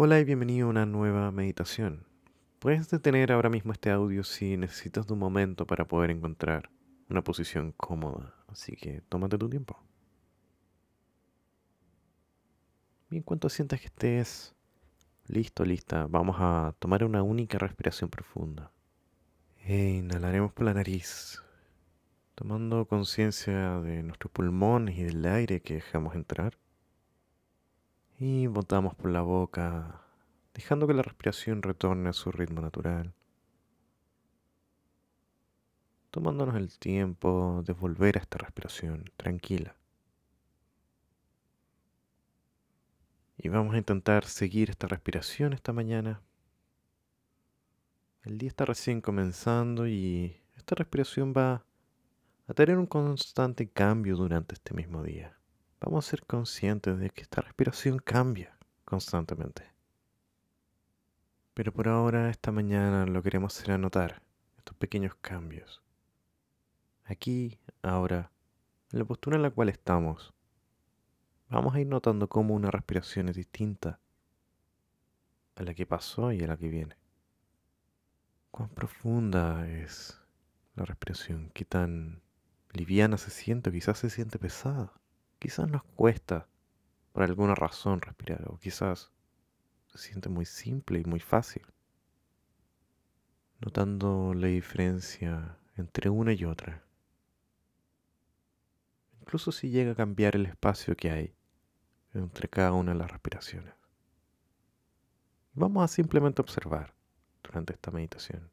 Hola y bienvenido a una nueva meditación. Puedes detener ahora mismo este audio si necesitas de un momento para poder encontrar una posición cómoda, así que tómate tu tiempo. Y en cuanto sientas que estés listo, lista, vamos a tomar una única respiración profunda. E inhalaremos por la nariz, tomando conciencia de nuestros pulmones y del aire que dejamos entrar. Y botamos por la boca, dejando que la respiración retorne a su ritmo natural. Tomándonos el tiempo de volver a esta respiración tranquila. Y vamos a intentar seguir esta respiración esta mañana. El día está recién comenzando y esta respiración va a tener un constante cambio durante este mismo día vamos a ser conscientes de que esta respiración cambia constantemente. Pero por ahora, esta mañana, lo queremos hacer anotar, estos pequeños cambios. Aquí, ahora, en la postura en la cual estamos, vamos a ir notando cómo una respiración es distinta a la que pasó y a la que viene. Cuán profunda es la respiración, qué tan liviana se siente, quizás se siente pesada. Quizás nos cuesta por alguna razón respirar o quizás se siente muy simple y muy fácil. Notando la diferencia entre una y otra. Incluso si llega a cambiar el espacio que hay entre cada una de las respiraciones. Vamos a simplemente observar durante esta meditación.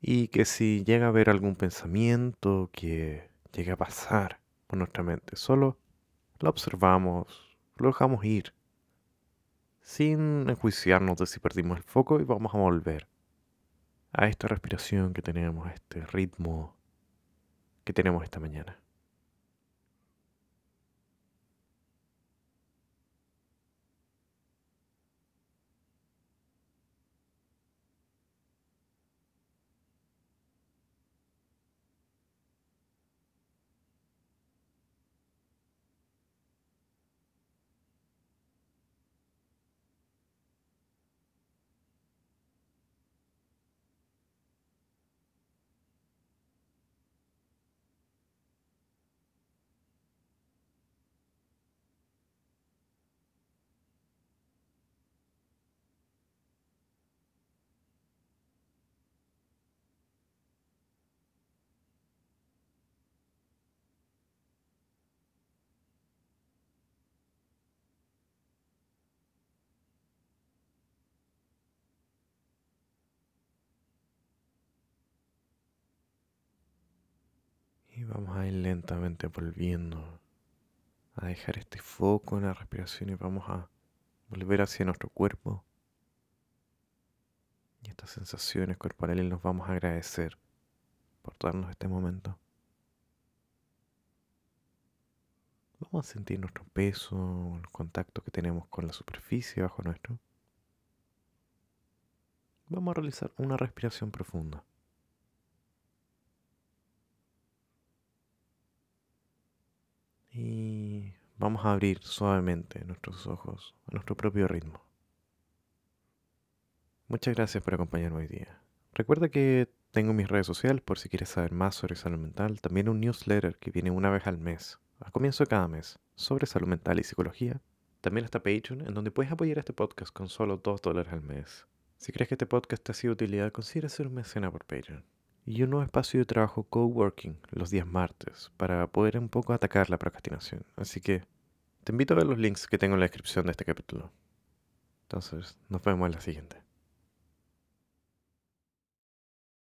Y que si llega a haber algún pensamiento que llegue a pasar, nuestra mente. Solo la observamos, lo dejamos ir, sin enjuiciarnos de si perdimos el foco y vamos a volver a esta respiración que tenemos, a este ritmo que tenemos esta mañana. Vamos a ir lentamente volviendo a dejar este foco en la respiración y vamos a volver hacia nuestro cuerpo. Y estas sensaciones corporales nos vamos a agradecer por darnos este momento. Vamos a sentir nuestro peso, el contacto que tenemos con la superficie bajo nuestro. Vamos a realizar una respiración profunda. Y vamos a abrir suavemente nuestros ojos a nuestro propio ritmo. Muchas gracias por acompañarme hoy día. Recuerda que tengo mis redes sociales por si quieres saber más sobre salud mental, también un newsletter que viene una vez al mes, a comienzo de cada mes, sobre salud mental y psicología. También está Patreon, en donde puedes apoyar este podcast con solo 2 dólares al mes. Si crees que este podcast te ha sido de utilidad, considera ser un mecena por Patreon y un nuevo espacio de trabajo coworking los días martes para poder un poco atacar la procrastinación. Así que te invito a ver los links que tengo en la descripción de este capítulo. Entonces, nos vemos en la siguiente.